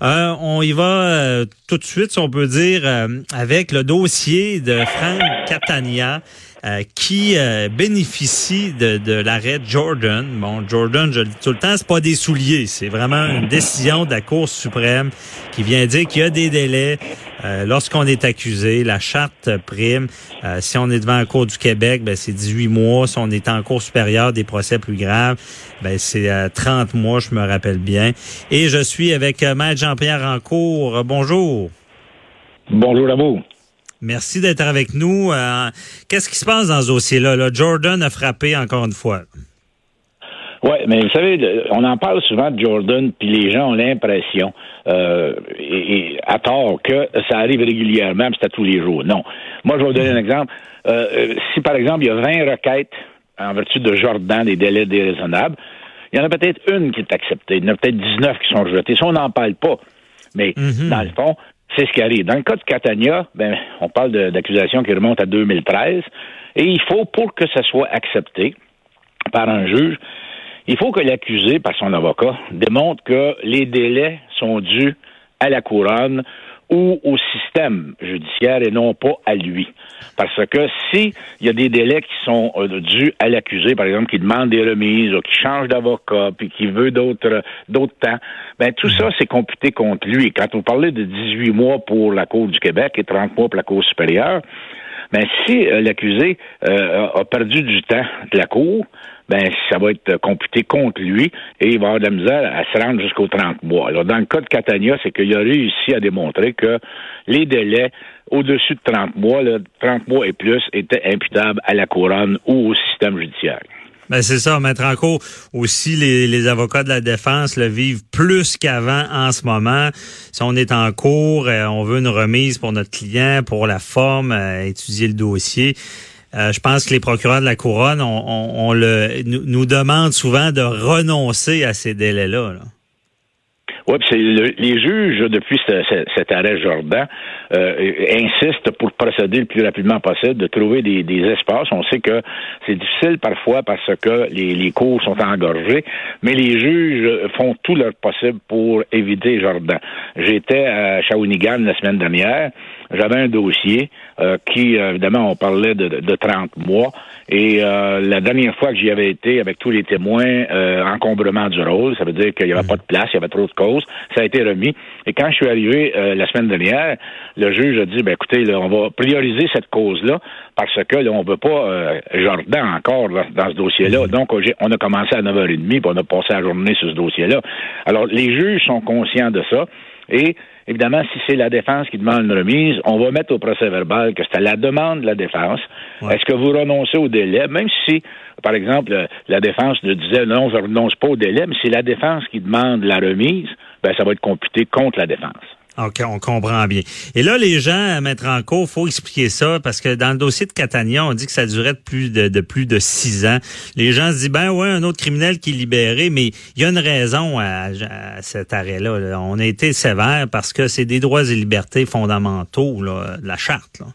on y va tout de suite, si on peut dire, avec le dossier de Frank Catania. Euh, qui euh, bénéficie de, de l'arrêt Jordan. Bon, Jordan, je le dis tout le temps, c'est pas des souliers, c'est vraiment une décision de la Cour suprême qui vient dire qu'il y a des délais euh, lorsqu'on est accusé. La charte prime. si on est devant la Cour du Québec, ben, c'est 18 mois. Si on est en cours supérieure, des procès plus graves, ben, c'est 30 mois, je me rappelle bien. Et je suis avec Maître Jean-Pierre Rancourt. Bonjour. Bonjour vous. Merci d'être avec nous. Euh, qu'est-ce qui se passe dans ce dossier-là? Jordan a frappé encore une fois. Oui, mais vous savez, on en parle souvent de Jordan, puis les gens ont l'impression, euh, et, à tort, que ça arrive régulièrement, c'est à tous les jours. Non. Moi, je vais vous donner un exemple. Euh, si, par exemple, il y a 20 requêtes en vertu de Jordan, des délais déraisonnables, il y en a peut-être une qui est acceptée. Il y en a peut-être 19 qui sont rejetées. Ça, on n'en parle pas. Mais, mm-hmm. dans le fond, c'est ce qui arrive. Dans le cas de Catania, ben, on parle d'accusations qui remontent à 2013, et il faut, pour que ça soit accepté par un juge, il faut que l'accusé, par son avocat, démontre que les délais sont dus à la couronne ou au système judiciaire et non pas à lui. Parce que s'il y a des délais qui sont euh, dus à l'accusé, par exemple, qui demande des remises ou qui change d'avocat puis qui veut d'autres d'autres temps, ben tout ça c'est computé contre lui. Quand on parlait de 18 mois pour la Cour du Québec et 30 mois pour la Cour supérieure, ben si euh, l'accusé euh, a perdu du temps de la Cour, ben ça va être computé contre lui et il va avoir de la misère à se rendre jusqu'aux 30 mois. Alors, dans le cas de Catania, c'est qu'il a réussi à démontrer que les délais au-dessus de 30 mois, là, 30 mois et plus, étaient imputables à la couronne ou au système judiciaire. Ben c'est ça, mettre en cours aussi les, avocats de la défense le vivent plus qu'avant en ce moment. Si on est en cours, euh, on veut une remise pour notre client, pour la forme, euh, étudier le dossier. Euh, je pense que les procureurs de la couronne, on, le, nous, demandent souvent de renoncer à ces délais-là. là oui, c'est les juges, depuis cet arrêt Jordan, euh, insistent pour procéder le plus rapidement possible, de trouver des, espaces. On sait que c'est difficile parfois parce que les, les, cours sont engorgés, mais les juges font tout leur possible pour éviter Jordan. J'étais à Shawinigan la semaine dernière. J'avais un dossier euh, qui, évidemment, on parlait de, de 30 mois. Et euh, la dernière fois que j'y avais été avec tous les témoins, encombrement du rôle, ça veut dire qu'il n'y avait pas de place, il y avait trop de causes. Ça a été remis. Et quand je suis arrivé euh, la semaine dernière, le juge a dit, ben écoutez, on va prioriser cette cause-là parce que là, on ne veut pas euh, Jordan encore dans, ce dossier-là. Mm-hmm. Donc, on a commencé à 9h30 puis on a passé la journée sur ce dossier-là. Alors, les juges sont conscients de ça. Et évidemment, si c'est la défense qui demande une remise, on va mettre au procès verbal que c'est à la demande de la défense. Est-ce que vous renoncez au délai, même si, par exemple, la défense disait non, je ne renonce pas au délai, mais c'est la défense qui demande la remise, ben, ça va être computé contre la défense. OK, on comprend bien. Et là, les gens à mettre en cours, faut expliquer ça parce que dans le dossier de Catania, on dit que ça durait de plus de, plus de six ans. Les gens se disent ben ouais, un autre criminel qui est libéré, mais il y a une raison à, cet arrêt-là. On a été sévère parce que c'est des droits et libertés fondamentaux, là, la charte. Là.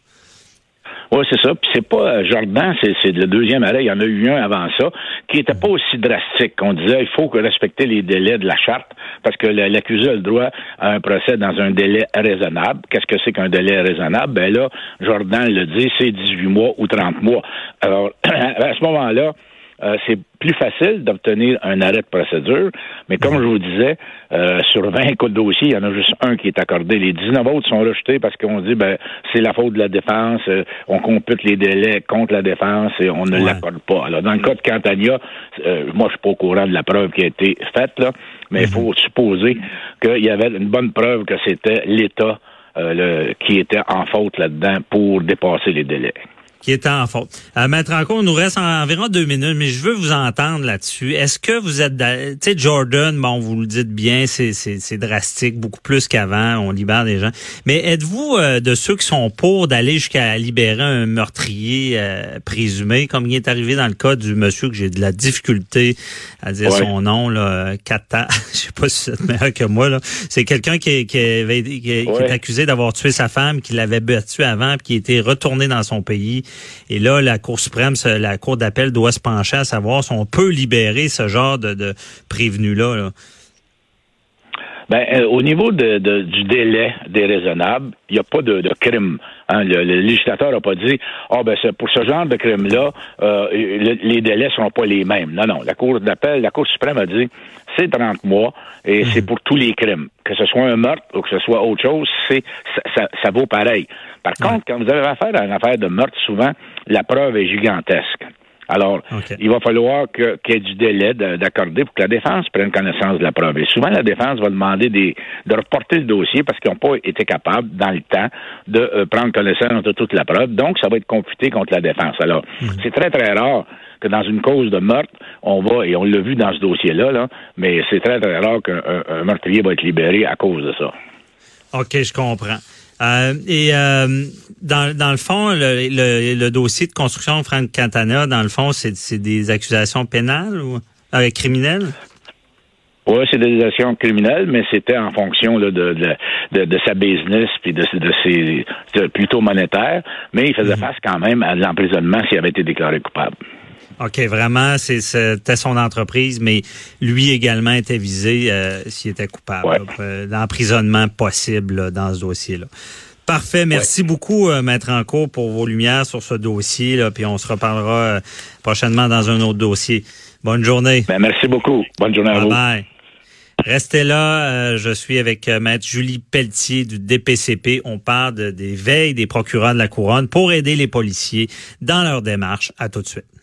Oui, c'est ça. Puis c'est pas euh, Jordan, c'est le deuxième arrêt. Il y en a eu un avant ça, qui n'était pas aussi drastique. On disait il faut respecter les délais de la charte, parce que l'accusé a le droit à un procès dans un délai raisonnable. Qu'est-ce que c'est qu'un délai raisonnable? Ben là, Jordan le dit, c'est 18 mois ou 30 mois. Alors, à ce moment-là, euh, c'est plus facile d'obtenir un arrêt de procédure, mais comme je vous disais, euh, sur 20 cas de dossier, il y en a juste un qui est accordé. Les 19 autres sont rejetés parce qu'on dit ben c'est la faute de la défense, euh, on compute les délais contre la défense et on ne l'accorde pas. Alors, dans le cas de Cantania, moi je suis pas au courant de la preuve qui a été faite, là, mais il faut supposer qu'il y avait une bonne preuve que c'était l'État qui était en faute là-dedans pour dépasser les délais qui était en faute. À mettre en compte, il nous reste environ deux minutes, mais je veux vous entendre là-dessus. Est-ce que vous êtes, tu sais, Jordan, bon, vous le dites bien, c'est, drastique, beaucoup plus qu'avant, on libère des gens. Mais êtes-vous euh, de ceux qui sont pour d'aller jusqu'à libérer un meurtrier euh, présumé, comme il est arrivé dans le cas du monsieur que j'ai de la difficulté à dire son nom, là, Kata, je sais pas si c'est meilleur que moi, là. C'est quelqu'un qui, qui, est accusé d'avoir tué sa femme, qui l'avait battu avant, puis qui était retourné dans son pays et là, la Cour suprême, la Cour d'appel doit se pencher à savoir si on peut libérer ce genre de, de prévenu-là. Ben, euh, au niveau du délai déraisonnable, il n'y a pas de, crime. Hein. Le, législateur n'a pas dit Ah ben pour ce genre de crime-là, euh, les délais ne seront pas les mêmes. Non, non. La Cour d'appel, la Cour suprême a dit c'est 30 mois et mhm. c'est pour tous les crimes. Que ce soit un meurtre ou que ce soit autre chose, c'est ça, ça, vaut pareil. Par contre, quand vous avez affaire à une affaire de meurtre, souvent, la preuve est gigantesque. Alors, il va falloir qu'il y ait du délai d'accorder pour que la défense prenne connaissance de la preuve. Et souvent, la défense va demander des, de reporter le dossier parce qu'ils n'ont pas été capables, dans le temps, de euh, prendre connaissance de toute la preuve. Donc, ça va être computé contre la défense. Alors, hmm. c'est très, très rare que dans une cause de meurtre, on va, et on l'a vu dans ce dossier-là, là, mais c'est très, très rare qu'un meurtrier va être libéré à cause de ça. OK, je comprends. Euh, et euh, dans, dans le fond, le, le, dossier de construction de Frank Cantana, dans le fond, c'est des accusations pénales ou euh, criminelles? Oui, c'est des accusations criminelles, mais c'était en fonction de, de, de, sa business puis de, de ses plutôt monétaire, mais il faisait mhm. face quand même à l'emprisonnement s'il avait été déclaré coupable. OK, vraiment, c'était son entreprise, mais lui également était visé euh, s'il était coupable d'emprisonnement possible dans ce dossier-là. Parfait. Merci beaucoup, euh, Maître Enco, pour vos lumières sur ce dossier. Là, puis on se reparlera euh, prochainement dans un autre dossier. Bonne journée. Ben, merci beaucoup. Bonne journée à vous. Bye. Restez là. je suis avec Maître Julie Pelletier du DPCP. On parle des veilles des procureurs de la Couronne pour aider les policiers dans leur démarche. À tout de suite.